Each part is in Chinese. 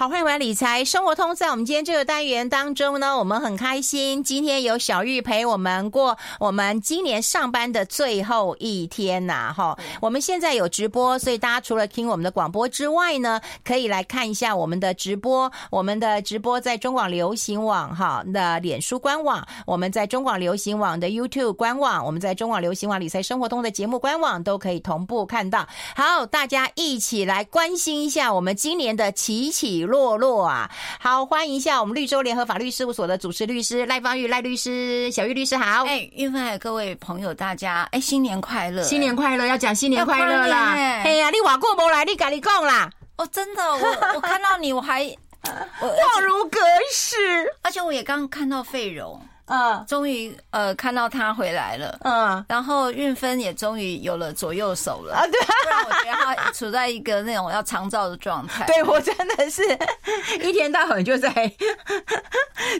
好，欢迎回来理财生活通。在我们今天这个单元当中呢，我们很开心，今天有小玉陪我们过我们今年上班的最后一天呐。哈，我们现在有直播，所以大家除了听我们的广播之外呢，可以来看一下我们的直播。我们的直播在中广流行网哈的脸书官网，我们在中广流行网的 YouTube 官网，我们在中广流行网理财生活通的节目官网都可以同步看到。好，大家一起来关心一下我们今年的起起落落啊！好，欢迎一下我们绿洲联合法律事务所的主持律师赖芳玉赖律师，小玉律师好。哎，玉芬还有各位朋友，大家哎，新年快乐！新年快乐，要讲新年快乐啦！哎呀，你瓦过不来，你赶紧讲啦！哦，真的，我我看到你，我还 我恍如隔世，而且我也刚看到费蓉。嗯，终于呃看到他回来了，嗯，然后运芬也终于有了左右手了啊，对，不然我觉得他处在一个那种要长照的状态。对，我真的是一天到晚就在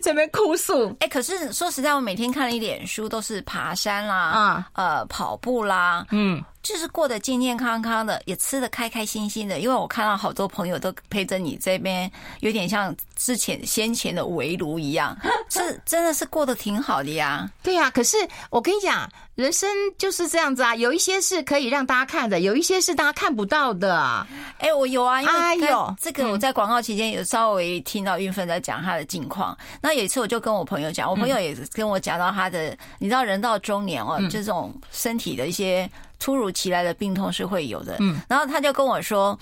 这边哭诉。哎，可是说实在，我每天看了一点书，都是爬山啦，嗯，呃，跑步啦，嗯。就是过得健健康康的，也吃得开开心心的。因为我看到好多朋友都陪着你这边，有点像之前先前的围炉一样，是真的是过得挺好的呀。对呀，可是我跟你讲，人生就是这样子啊，有一些是可以让大家看的，有一些是大家看不到的。啊哎，我有啊，因为有，这个我在广告期间有稍微听到运芬在讲她的近况。那有一次我就跟我朋友讲，我朋友也跟我讲到他的，你知道人到中年哦，就这种身体的一些。突如其来的病痛是会有的，嗯，然后他就跟我说，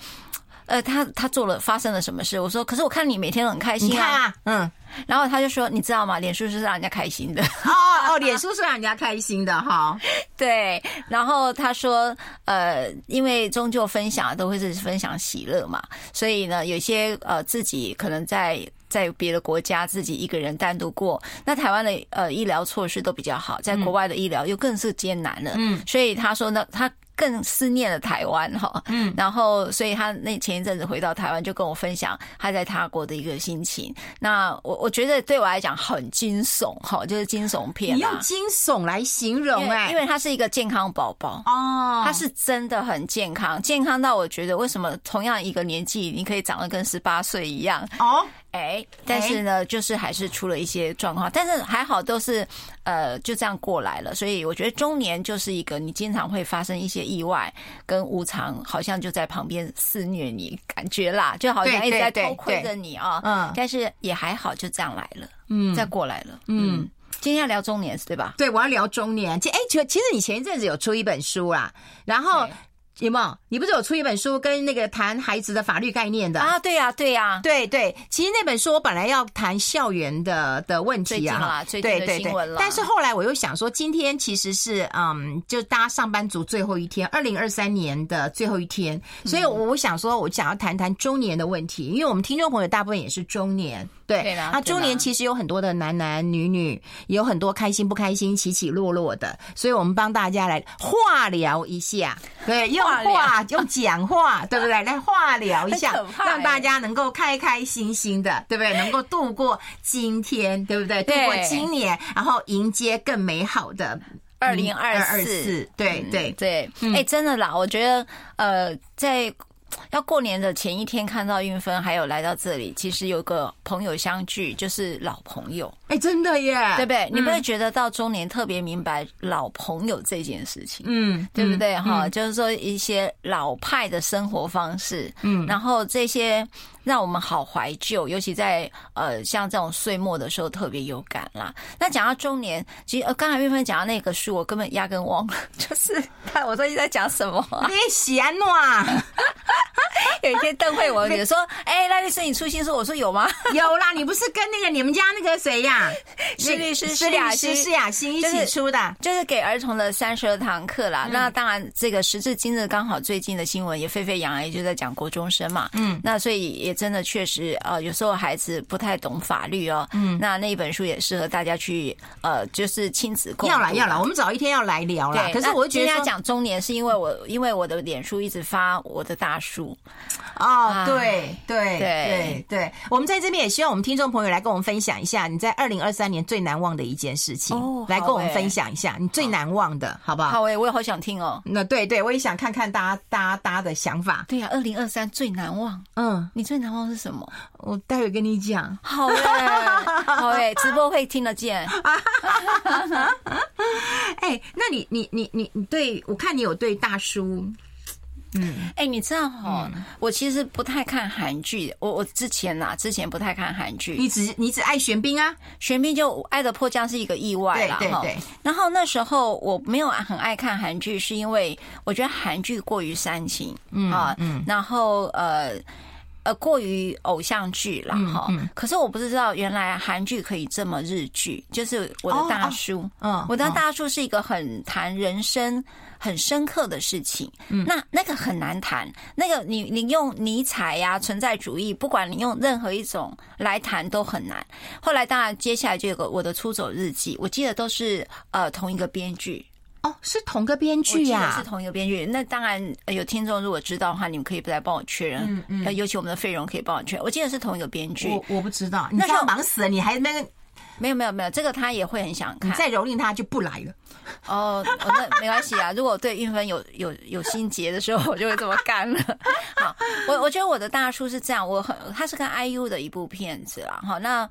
呃，他他做了发生了什么事？我说，可是我看你每天都很开心啊，嗯，然后他就说，你知道吗？脸书是让人家开心的，哦哦，脸书是让人家开心的哈，对，然后他说，呃，因为终究分享都会是分享喜乐嘛，所以呢，有些呃自己可能在。在别的国家自己一个人单独过，那台湾的呃医疗措施都比较好，在国外的医疗又更是艰难了。嗯，所以他说呢，他更思念了台湾哈。嗯，然后所以他那前一阵子回到台湾，就跟我分享他在他国的一个心情。那我我觉得对我来讲很惊悚哈，就是惊悚片。你用惊悚来形容哎，因为他是一个健康宝宝哦，他是真的很健康，健康到我觉得为什么同样一个年纪你可以长得跟十八岁一样哦。哎，但是呢，就是还是出了一些状况，但是还好都是呃就这样过来了。所以我觉得中年就是一个你经常会发生一些意外跟无常，好像就在旁边肆虐你，感觉啦，就好像一直在偷窥着你啊。嗯，但是也还好，就这样来了，嗯，再过来了，嗯。今天要聊中年是对吧？对，我要聊中年。其实，哎，其其实你前一阵子有出一本书啦，然后。有没有？你不是有出一本书跟那个谈孩子的法律概念的啊？对呀，对呀，对对。其实那本书我本来要谈校园的的问题啊，最近的新闻了。但是后来我又想说，今天其实是嗯，就大家上班族最后一天，二零二三年的最后一天，所以我想说，我想要谈谈中年的问题，因为我们听众朋友大部分也是中年。对，那中年其实有很多的男男女女，有很多开心不开心、起起落落的，所以我们帮大家来化疗一下，对，用话用讲话，对不对？来话聊一下，让大家能够开开心心的，对不对？能够度过今天，对不对？度过今年，然后迎接更美好的二零二四。对对对，哎，真的啦，我觉得呃，在。要过年的前一天看到运芬，还有来到这里，其实有个朋友相聚，就是老朋友。哎，真的耶，对不对？你不会觉得到中年特别明白老朋友这件事情，嗯，对不对？哈，就是说一些老派的生活方式，嗯，然后这些。让我们好怀旧，尤其在呃像这种岁末的时候特别有感啦。那讲到中年，其实呃刚才玉芬讲到那个书，我根本压根忘了，就是看我说你在讲什么、啊？你闲呐？有一天邓慧文也说：“哎、欸，赖律师，你出新书？”我说：“有吗？” 有啦，你不是跟那个你们家那个谁呀？施律师施雅欣施雅欣一起出的，就是给儿童的三十二堂课啦。那当然，这个时至今日，刚好最近的新闻也沸沸扬扬，就在讲国中生嘛。嗯，那所以也真的确实，呃，有时候孩子不太懂法律哦。嗯，那那一本书也适合大家去，呃，就是亲子共。要来要来，我们早一天要来聊了。可是我觉得要讲中年，是因为我因为我的脸书一直发我的大叔。哦，对对对对，我们在这边也希望我们听众朋友来跟我们分享一下你在二零二三年最难忘的一件事情，哦，来跟我们分享一下你最难忘的，好不好？好诶，我也好想听哦。那对对，我也想看看大家大家大家的想法。对呀，二零二三最难忘，嗯，你最难忘是什么？我待会跟你讲。好诶，好诶，直播会听得见。哎，那你你你你你对我看你有对大叔。嗯，哎、欸，你知道哈，嗯、我其实不太看韩剧。我我之前呐、啊，之前不太看韩剧。你只你只爱玄彬啊？玄彬就《爱的迫降》是一个意外啦。对对对。然后那时候我没有很爱看韩剧，是因为我觉得韩剧过于煽情，嗯啊，嗯。然后呃呃，过于偶像剧了哈。可是我不知道原来韩剧可以这么日剧，就是我的大叔，嗯、哦，哦、我的大叔是一个很谈人生。很深刻的事情，嗯，那那个很难谈。那个你你用尼采呀、存在主义，不管你用任何一种来谈都很难。后来当然接下来就有个我的出走日记，我记得都是呃同一个编剧哦，是同个编剧呀，是同一个编剧。那当然有听众如果知道的话，你们可以不来帮我确认，嗯嗯，尤其我们的费荣可以帮我确认。我记得是同一个编剧，我我不知道，你知道忙死了，你还那个。没有没有没有，这个他也会很想看。你再蹂躏他就不来了。哦，那没关系啊。如果对韵芬有有有心结的时候，我就会这么干了。好，我我觉得我的大叔是这样，我很他是跟 IU 的一部片子啦。好，那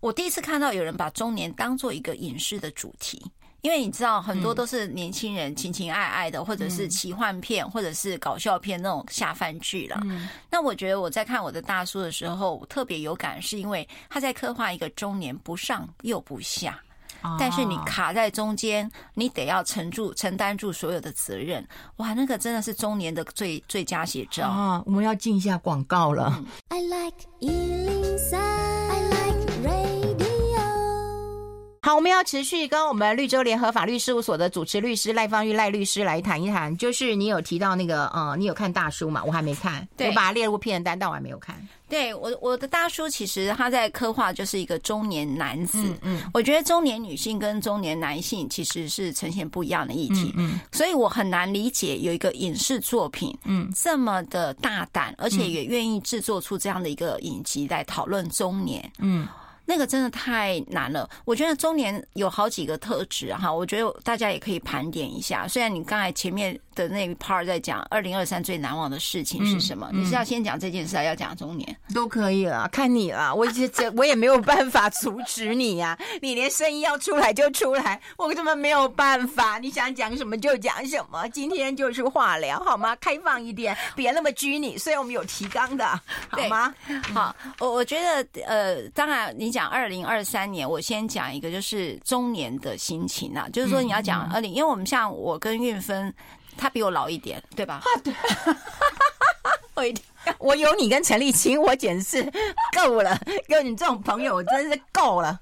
我第一次看到有人把中年当做一个影视的主题。因为你知道，很多都是年轻人情情爱爱的，或者是奇幻片，或者是搞笑片那种下饭剧了。那我觉得我在看我的大叔的时候，特别有感，是因为他在刻画一个中年不上又不下，但是你卡在中间，你得要承住承担住所有的责任。哇，那个真的是中年的最最佳写照啊！我们要进一下广告了。I like 好，我们要持续跟我们绿洲联合法律事务所的主持律师赖芳玉赖律师来谈一谈。就是你有提到那个，呃，你有看大叔嘛？我还没看，对我把它列入片单，但我还没有看。对我，我的大叔其实他在刻画就是一个中年男子。嗯，嗯我觉得中年女性跟中年男性其实是呈现不一样的议题。嗯，嗯所以我很难理解有一个影视作品，嗯，这么的大胆，而且也愿意制作出这样的一个影集来讨论中年。嗯。那个真的太难了，我觉得中年有好几个特质哈，我觉得大家也可以盘点一下。虽然你刚才前面的那一 part 在讲二零二三最难忘的事情是什么，嗯嗯、你是要先讲这件事，还要讲中年都可以了，看你了。我这这 我也没有办法阻止你呀、啊，你连声音要出来就出来，我根本没有办法。你想讲什么就讲什么，今天就是话聊好吗？开放一点，别那么拘泥。虽然我们有提纲的，好吗？好，我我觉得呃，当然你。讲二零二三年，我先讲一个，就是中年的心情啊，就是说你要讲二零，因为我们像我跟韵芬，她比我老一点，对吧？啊对，我一定。我有你跟陈立青，我简直是够了。有你这种朋友，我真是够了。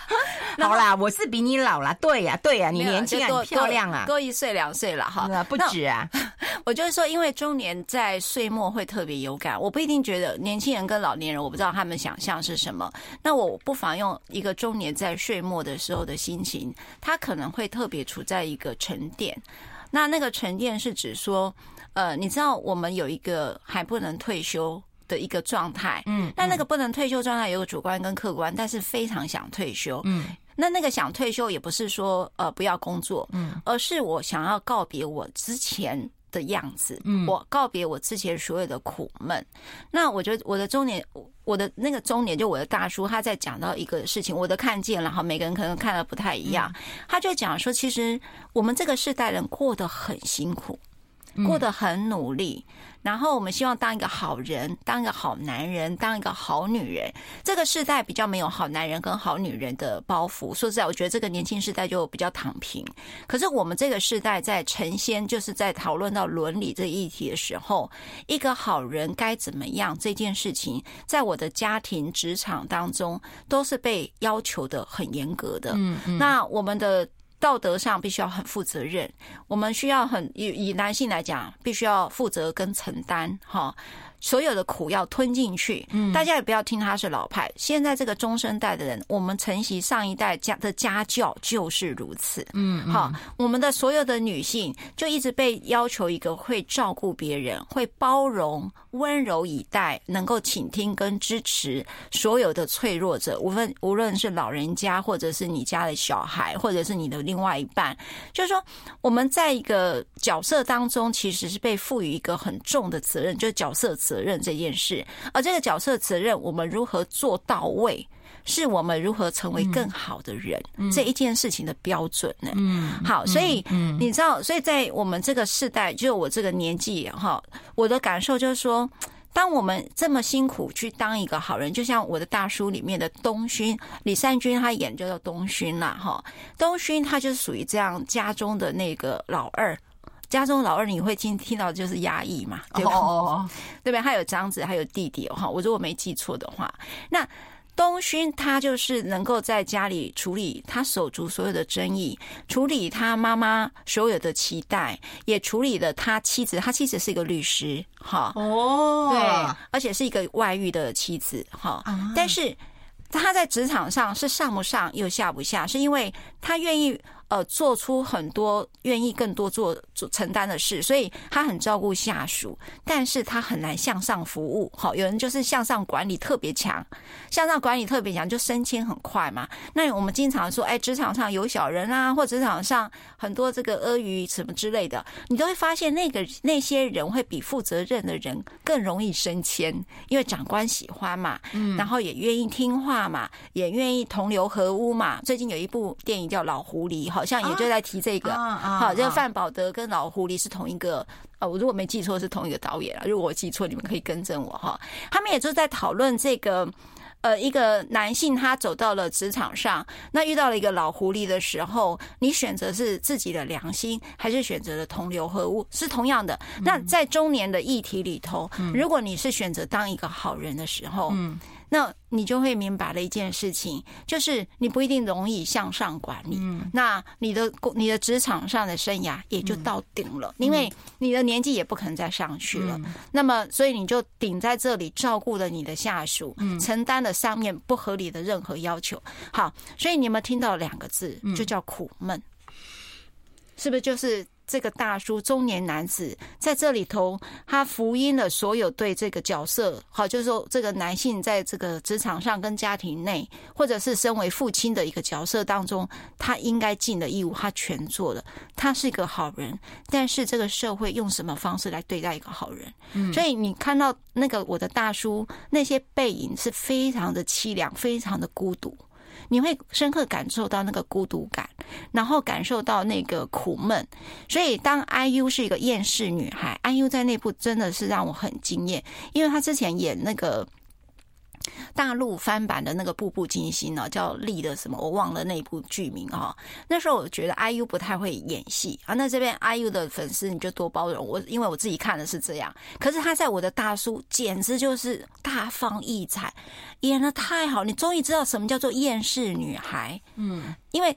好啦，我是比你老啦。对呀，对呀，你年轻很漂亮啊，多一岁两岁了哈，不止啊。我就是说，因为中年在岁末会特别有感。我不一定觉得年轻人跟老年人，我不知道他们想象是什么。那我不妨用一个中年在岁末的时候的心情，他可能会特别处在一个沉淀。那那个沉淀是指说。呃，你知道我们有一个还不能退休的一个状态，嗯，但那个不能退休状态有个主观跟客观，但是非常想退休，嗯，那那个想退休也不是说呃不要工作，嗯，而是我想要告别我之前的样子，嗯，我告别我之前所有的苦闷。那我觉得我的中年，我的那个中年就我的大叔他在讲到一个事情，我的看见然后，每个人可能看的不太一样，他就讲说，其实我们这个世代人过得很辛苦。过得很努力。然后我们希望当一个好人，当一个好男人，当一个好女人。这个世代比较没有好男人跟好女人的包袱。说实在，我觉得这个年轻世代就比较躺平。可是我们这个世代在成仙，就是在讨论到伦理这个议题的时候，一个好人该怎么样这件事情，在我的家庭、职场当中都是被要求的很严格的。嗯嗯。那我们的。道德上必须要很负责任，我们需要很以以男性来讲，必须要负责跟承担，哈。所有的苦要吞进去，嗯，大家也不要听他是老派。现在这个中生代的人，我们承袭上一代家的家教就是如此，嗯，好，我们的所有的女性就一直被要求一个会照顾别人、会包容、温柔以待、能够倾听跟支持所有的脆弱者，无论无论是老人家，或者是你家的小孩，或者是你的另外一半，就是说我们在一个角色当中，其实是被赋予一个很重的责任，就是角色责。责任这件事，而这个角色责任，我们如何做到位，是我们如何成为更好的人这一件事情的标准呢？嗯，好，所以你知道，所以在我们这个世代，就我这个年纪哈，我的感受就是说，当我们这么辛苦去当一个好人，就像我的大叔里面的东勋李善均，他演就叫东勋啦，哈，东勋他就是属于这样家中的那个老二。家中老二，你会听听到就是压抑嘛？对吧？哦，对不对？还有长子，还有弟弟哈。我如果没记错的话，那东勋他就是能够在家里处理他手足所有的争议，处理他妈妈所有的期待，也处理了他妻子。他妻子是一个律师，哈哦，对，而且是一个外遇的妻子，哈。但是他在职场上是上不上又下不下，是因为他愿意。呃，做出很多愿意更多做做承担的事，所以他很照顾下属，但是他很难向上服务。好，有人就是向上管理特别强，向上管理特别强就升迁很快嘛。那我们经常说，哎，职场上有小人啊，或职场上很多这个阿谀什么之类的，你都会发现那个那些人会比负责任的人更容易升迁，因为长官喜欢嘛，嗯，然后也愿意听话嘛，也愿意同流合污嘛。最近有一部电影叫《老狐狸》哈。好像也就在提这个，好，这个范宝德跟老狐狸是同一个，呃，我如果没记错是同一个导演啊，如果我记错，你们可以更正我哈。他们也就在讨论这个，呃，一个男性他走到了职场上，那遇到了一个老狐狸的时候，你选择是自己的良心，还是选择了同流合污？是同样的。那在中年的议题里头，如果你是选择当一个好人的时候，嗯。那你就会明白了一件事情，就是你不一定容易向上管理。嗯，那你的你的职场上的生涯也就到顶了，因为你的年纪也不可能再上去了。那么，所以你就顶在这里，照顾了你的下属，承担了上面不合理的任何要求。好，所以你有没有听到两个字，就叫苦闷？是不是就是？这个大叔中年男子在这里头，他福音了所有对这个角色，好，就是说这个男性在这个职场上跟家庭内，或者是身为父亲的一个角色当中，他应该尽的义务，他全做了。他是一个好人，但是这个社会用什么方式来对待一个好人？嗯，所以你看到那个我的大叔那些背影是非常的凄凉，非常的孤独。你会深刻感受到那个孤独感，然后感受到那个苦闷。所以，当 IU 是一个厌世女孩，IU 在那部真的是让我很惊艳，因为她之前演那个。大陆翻版的那个《步步惊心》呢，叫丽的什么我忘了那部剧名哈。那时候我觉得 IU 不太会演戏啊。那这边 IU 的粉丝你就多包容我，因为我自己看的是这样。可是他在我的大叔简直就是大放异彩，演的太好。你终于知道什么叫做厌世女孩，嗯，因为。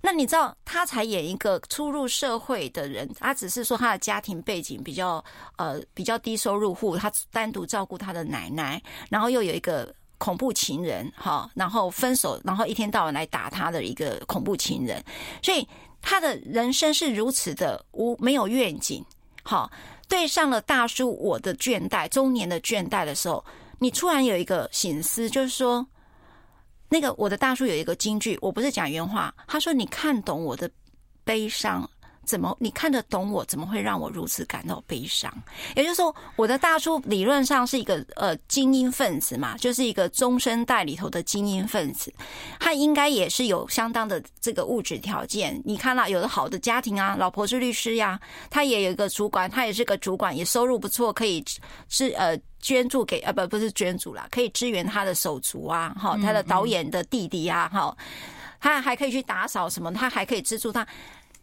那你知道他才演一个初入社会的人，他只是说他的家庭背景比较呃比较低收入户，他单独照顾他的奶奶，然后又有一个恐怖情人哈，然后分手，然后一天到晚来打他的一个恐怖情人，所以他的人生是如此的无没有愿景，好，对上了大叔我的倦怠，中年的倦怠的时候，你突然有一个醒思，就是说。那个我的大叔有一个金句，我不是讲原话，他说：“你看懂我的悲伤，怎么你看得懂我？怎么会让我如此感到悲伤？也就是说，我的大叔理论上是一个呃精英分子嘛，就是一个中生代里头的精英分子，他应该也是有相当的这个物质条件。你看到有的好的家庭啊，老婆是律师呀，他也有一个主管，他也是个主管，也收入不错，可以是呃捐助给呃不不是捐助啦，可以支援他的手足啊，哈，他的导演的弟弟啊，哈，他还可以去打扫什么，他还可以资助他。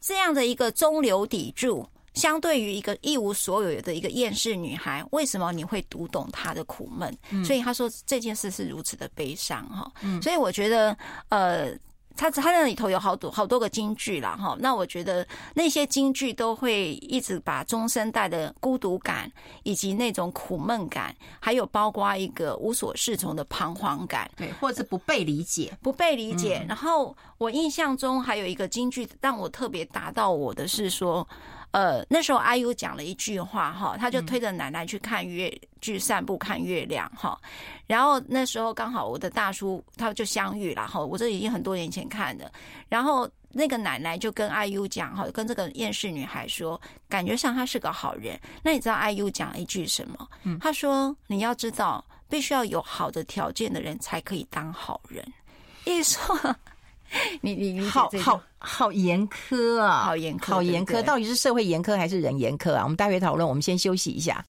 这样的一个中流砥柱，相对于一个一无所有的一个厌世女孩，为什么你会读懂她的苦闷？嗯、所以他说这件事是如此的悲伤哈。嗯、所以我觉得，呃。他他那里头有好多好多个京剧啦，哈，那我觉得那些京剧都会一直把中生代的孤独感，以及那种苦闷感，还有包括一个无所适从的彷徨感，对，或者是不被理解，不被理解。然后我印象中还有一个京剧让我特别打到我的是说。呃，那时候阿 U 讲了一句话哈，他就推着奶奶去看月，去散步看月亮哈。然后那时候刚好我的大叔他就相遇了哈，我这已经很多年前看的。然后那个奶奶就跟阿 U 讲哈，跟这个厌世女孩说，感觉上她是个好人。那你知道阿 U 讲了一句什么？嗯，他说你要知道，必须要有好的条件的人才可以当好人。意思说。你你你好好好严苛啊，好严苛，好严苛，到底是社会严苛还是人严苛啊？我们待会讨论，我们先休息一下。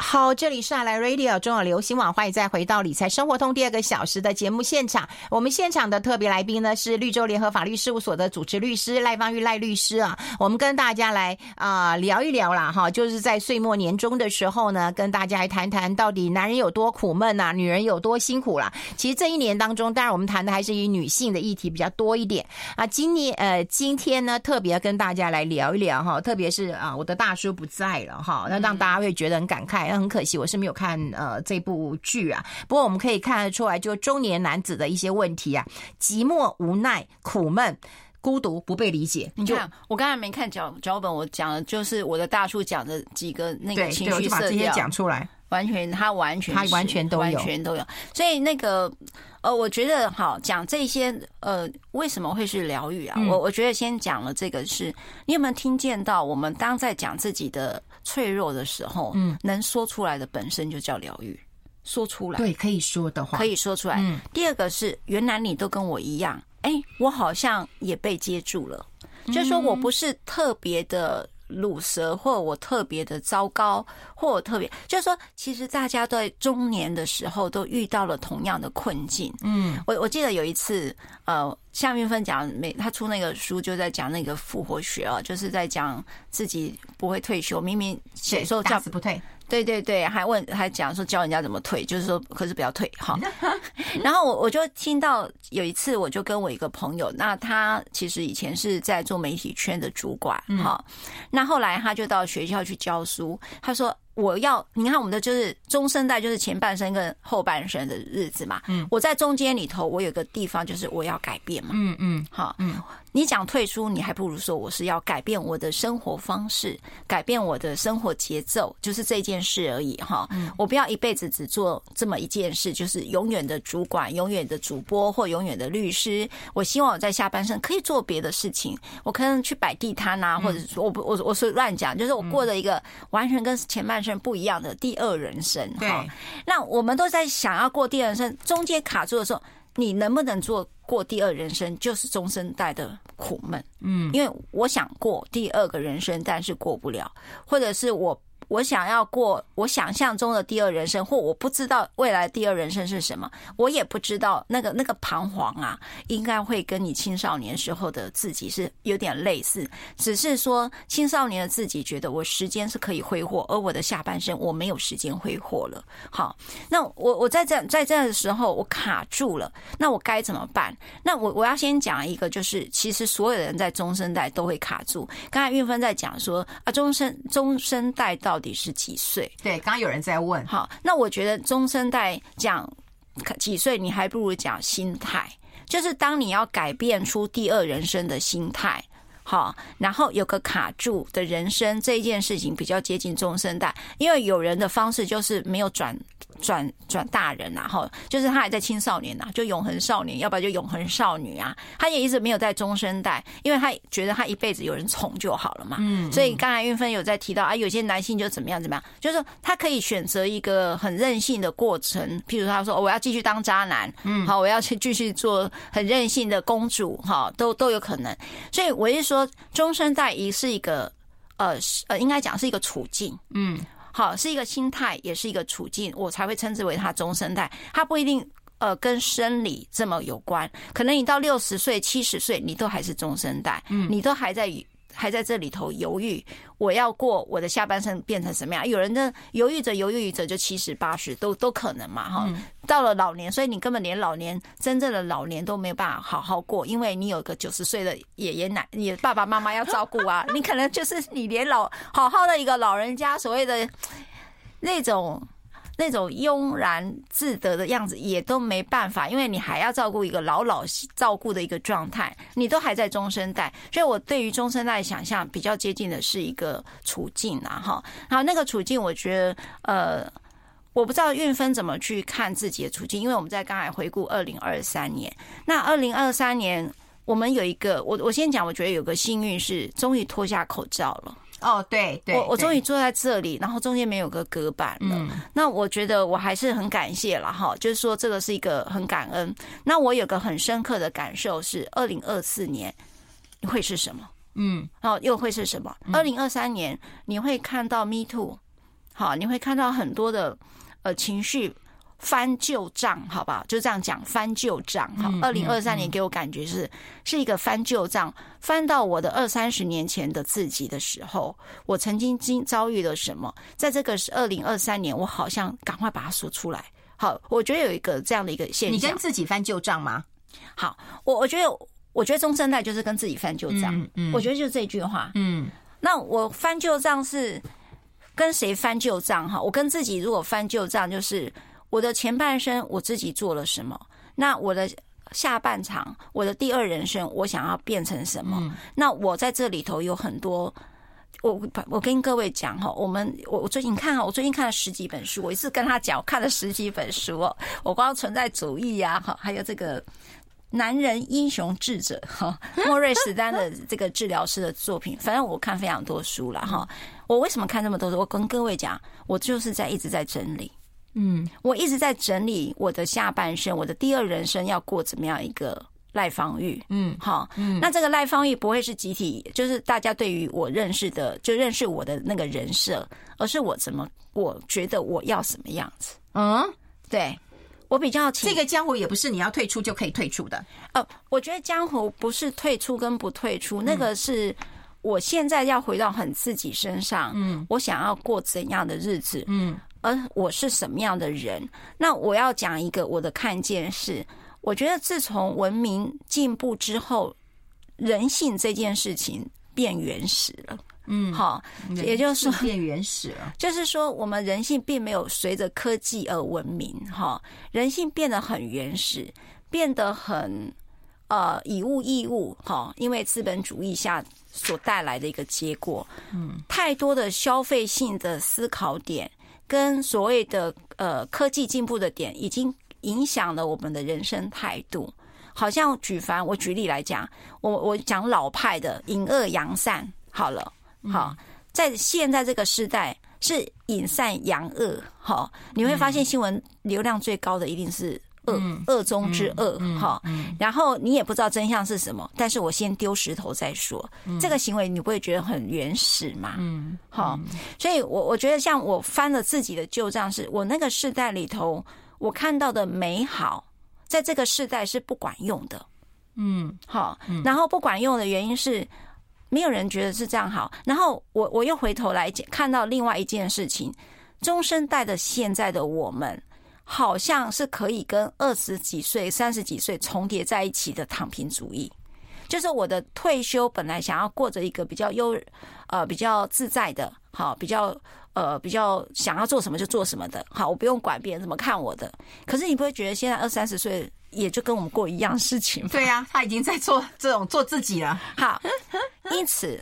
好，这里是爱来 Radio 中有流行网，欢迎再回到理财生活通第二个小时的节目现场。我们现场的特别来宾呢是绿洲联合法律事务所的主持律师赖芳玉赖律师啊。我们跟大家来啊、呃、聊一聊啦哈，就是在岁末年终的时候呢，跟大家来谈谈到底男人有多苦闷呐、啊，女人有多辛苦啦。其实这一年当中，当然我们谈的还是以女性的议题比较多一点啊。今年呃今天呢，特别跟大家来聊一聊哈，特别是啊我的大叔不在了哈，那让大家会觉得很感慨。很可惜，我是没有看呃这部剧啊。不过我们可以看得出来，就中年男子的一些问题啊，寂寞、无奈、苦闷、孤独、不被理解。你看，我刚才没看脚脚本，我讲的就是我的大叔讲的几个那个情绪色调讲出来，完全他完全他完全都有，完全都有。所以那个呃，我觉得好讲这些呃，为什么会是疗愈啊？嗯、我我觉得先讲了这个是，你有没有听见到我们当在讲自己的。脆弱的时候，嗯，能说出来的本身就叫疗愈。说出来，对，可以说的话，可以说出来。嗯，第二个是，原来你都跟我一样，哎，我好像也被接住了，就是说我不是特别的。鲁蛇，或我特别的糟糕，或我特别，就是说，其实大家在中年的时候都遇到了同样的困境。嗯，我我记得有一次，呃，夏明芬讲，每他出那个书就在讲那个复活学啊，就是在讲自己不会退休，明明写说打死不退。对对对，还问还讲说教人家怎么退，就是说可是不要退哈。然后我我就听到有一次，我就跟我一个朋友，那他其实以前是在做媒体圈的主管哈，那后来他就到学校去教书，他说。我要你看，我们的就是中生代，就是前半生跟后半生的日子嘛。嗯，我在中间里头，我有个地方就是我要改变嘛。嗯嗯，好，嗯，你讲退出，你还不如说我是要改变我的生活方式，改变我的生活节奏，就是这件事而已哈。嗯，我不要一辈子只做这么一件事，就是永远的主管、永远的主播或永远的律师。我希望我在下半生可以做别的事情，我可能去摆地摊啊，或者说我不我我是乱讲，就是我过了一个完全跟前半生。不一样的第二人生，哈。那我们都在想要过第二人生，中间卡住的时候，你能不能做过第二人生，就是中生代的苦闷。嗯，因为我想过第二个人生，但是过不了，或者是我。我想要过我想象中的第二人生，或我不知道未来第二人生是什么，我也不知道那个那个彷徨啊，应该会跟你青少年时候的自己是有点类似，只是说青少年的自己觉得我时间是可以挥霍，而我的下半生我没有时间挥霍了。好，那我我在这在这的时候我卡住了，那我该怎么办？那我我要先讲一个，就是其实所有人在中生代都会卡住。刚才运芬在讲说啊，中生中生代到。到底是几岁？对，刚刚有人在问。好，那我觉得中生代讲几岁，你还不如讲心态。就是当你要改变出第二人生的心态，好，然后有个卡住的人生这一件事情比较接近中生代，因为有人的方式就是没有转转转大人呐，哈，就是他还在青少年呐，就永恒少年，要不然就永恒少女啊。他也一直没有在中生代，因为他觉得他一辈子有人宠就好了嘛。嗯，所以刚才运芬有在提到啊，有些男性就怎么样怎么样，就是说他可以选择一个很任性的过程，譬如他说我要继续当渣男，嗯，好，我要去继续做很任性的公主，哈，都都有可能。所以我是说，中生代一是一个呃呃，应该讲是一个处境，嗯。好，是一个心态，也是一个处境，我才会称之为他中生代。他不一定呃跟生理这么有关，可能你到六十岁、七十岁，你都还是中生代，嗯，你都还在还在这里头犹豫，我要过我的下半生变成什么样？有人的犹豫着犹豫着就七十八十都都可能嘛，哈。到了老年，所以你根本连老年真正的老年都没有办法好好过，因为你有个九十岁的爷爷奶，你爸爸妈妈要照顾啊，你可能就是你连老好好的一个老人家，所谓的那种。那种悠然自得的样子也都没办法，因为你还要照顾一个老老照顾的一个状态，你都还在中生代，所以我对于中生代想象比较接近的是一个处境啊，哈，然后那个处境，我觉得，呃，我不知道运芬怎么去看自己的处境，因为我们在刚才回顾二零二三年，那二零二三年我们有一个，我我先讲，我觉得有个幸运是终于脱下口罩了。哦，对对，我我终于坐在这里，然后中间没有个隔板了。嗯，那我觉得我还是很感谢了哈，就是说这个是一个很感恩。那我有个很深刻的感受是，二零二四年会是什么？嗯，然后又会是什么？二零二三年你会看到 Me Too，好，你会看到很多的呃情绪。翻旧账，好不好？就这样讲，翻旧账。好，二零二三年给我感觉是是一个翻旧账，翻到我的二三十年前的自己的时候，我曾经经遭遇了什么？在这个是二零二三年，我好像赶快把它说出来。好，我觉得有一个这样的一个现象。你跟自己翻旧账吗？好，我我觉得，我觉得中生代就是跟自己翻旧账。嗯嗯，我觉得就是这句话。嗯，那我翻旧账是跟谁翻旧账？哈，我跟自己如果翻旧账，就是。我的前半生我自己做了什么？那我的下半场，我的第二人生，我想要变成什么？那我在这里头有很多，我我跟各位讲哈，我们我我最近看哈，我最近看了十几本书，我一次跟他讲，我看了十几本书哦，我光存在主义呀哈，还有这个男人英雄智者哈，莫瑞史丹的这个治疗师的作品，反正我看非常多书了哈。我为什么看这么多书？我跟各位讲，我就是在一直在整理。嗯，我一直在整理我的下半生，我的第二人生要过怎么样一个赖芳玉？嗯，好，嗯，那这个赖芳玉不会是集体，就是大家对于我认识的，就认识我的那个人设，而是我怎么我觉得我要什么样子？嗯，对，我比较这个江湖也不是你要退出就可以退出的。呃，我觉得江湖不是退出跟不退出，那个是我现在要回到很自己身上，嗯，我想要过怎样的日子，嗯。而我是什么样的人？那我要讲一个我的看见是，我觉得自从文明进步之后，人性这件事情变原始了。嗯，好，也就是说变原始了，就是说我们人性并没有随着科技而文明，哈，人性变得很原始，变得很呃以物易物，哈，因为资本主义下所带来的一个结果，嗯，太多的消费性的思考点。跟所谓的呃科技进步的点，已经影响了我们的人生态度。好像举凡我举例来讲，我我讲老派的隐恶扬善，好了，好，在现在这个时代是隐善扬恶，好，你会发现新闻流量最高的一定是。恶恶中之恶，哈，然后你也不知道真相是什么，但是我先丢石头再说。这个行为你不会觉得很原始吗？嗯，好，所以我我觉得像我翻了自己的旧账，是我那个世代里头我看到的美好，在这个世代是不管用的。嗯，好，然后不管用的原因是没有人觉得是这样好。然后我我又回头来看到另外一件事情，中生代的现在的我们。好像是可以跟二十几岁、三十几岁重叠在一起的躺平主义，就是我的退休本来想要过着一个比较优呃比较自在的，好比较呃比较想要做什么就做什么的，好我不用管别人怎么看我的。可是你不会觉得现在二三十岁也就跟我们过一样事情吗？对呀、啊，他已经在做 这种做自己了。好，因此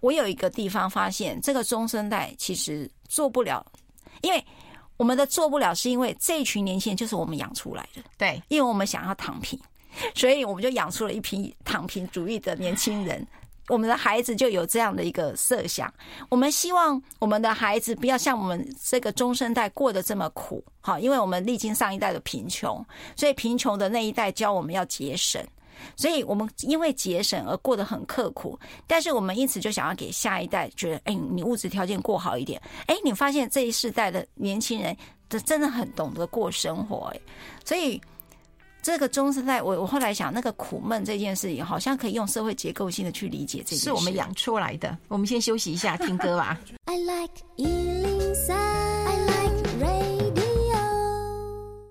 我有一个地方发现，这个中生代其实做不了，因为。我们的做不了，是因为这一群年轻人就是我们养出来的。对，因为我们想要躺平，所以我们就养出了一批躺平主义的年轻人。我们的孩子就有这样的一个设想，我们希望我们的孩子不要像我们这个中生代过得这么苦，好，因为我们历经上一代的贫穷，所以贫穷的那一代教我们要节省，所以我们因为节省而过得很刻苦，但是我们因此就想要给下一代觉得，哎，你物质条件过好一点，哎，你发现这一世代的年轻人，这真的很懂得过生活，哎，所以。这个中生代，我我后来想，那个苦闷这件事情，好像可以用社会结构性的去理解这件事。是我们养出来的。我们先休息一下，听歌吧。I like 103, I like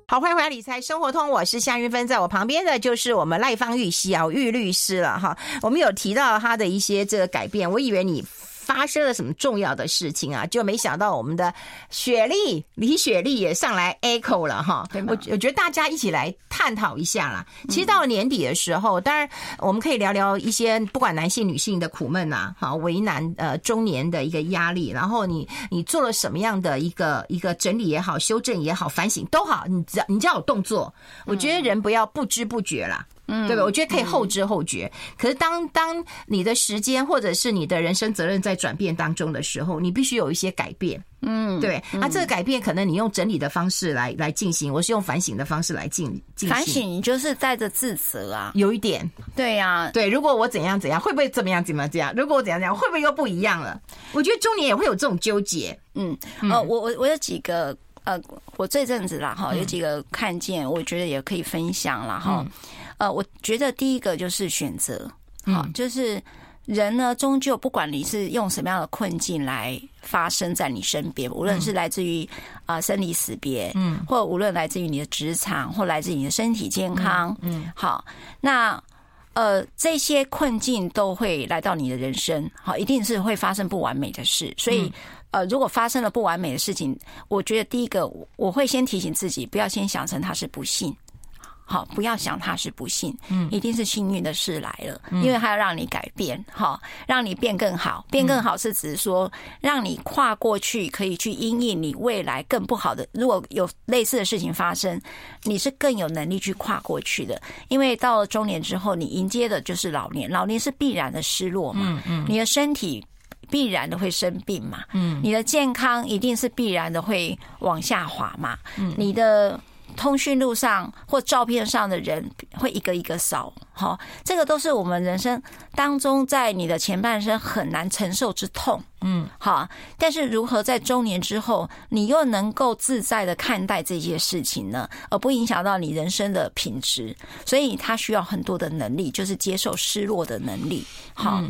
好，欢迎回来理财生活通，我是夏云芬，在我旁边的就是我们赖芳玉小玉律师了哈。我们有提到他的一些这个改变，我以为你。发生了什么重要的事情啊？就没想到我们的雪莉李雪莉也上来 echo 了哈。我我觉得大家一起来探讨一下啦。其实到了年底的时候，当然我们可以聊聊一些不管男性女性的苦闷呐，好，为难呃中年的一个压力。然后你你做了什么样的一个一个整理也好、修正也好、反省都好，你只要你只要有动作，我觉得人不要不知不觉啦。嗯，对吧？我觉得可以后知后觉。嗯、可是当当你的时间或者是你的人生责任在转变当中的时候，你必须有一些改变。嗯，对。那、嗯啊、这个改变可能你用整理的方式来来进行，我是用反省的方式来进进行。反省你就是带着自责啊，有一点。对呀、啊，对。如果我怎样怎样，会不会怎么样怎么样这样？如果我怎样怎样，会不会又不一样了？我觉得中年也会有这种纠结。嗯，呃，我我我有几个呃，我这阵子啦哈，有几个看见，我觉得也可以分享了哈。呃，我觉得第一个就是选择，好，就是人呢，终究不管你是用什么样的困境来发生在你身边，无论是来自于啊生离死别，嗯，或无论来自于你的职场，或来自于你的身体健康，嗯，好，那呃这些困境都会来到你的人生，好，一定是会发生不完美的事，所以呃，如果发生了不完美的事情，我觉得第一个我会先提醒自己，不要先想成它是不幸。好，不要想它是不幸，嗯，一定是幸运的事来了，因为它要让你改变，哈，让你变更好，变更好是指说让你跨过去，可以去因应你未来更不好的。如果有类似的事情发生，你是更有能力去跨过去的。因为到了中年之后，你迎接的就是老年，老年是必然的失落嘛，嗯嗯，你的身体必然的会生病嘛，嗯，你的健康一定是必然的会往下滑嘛，嗯，你的。通讯录上或照片上的人会一个一个扫，好，这个都是我们人生当中在你的前半生很难承受之痛，嗯，好，但是如何在中年之后，你又能够自在的看待这些事情呢？而不影响到你人生的品质，所以他需要很多的能力，就是接受失落的能力。好，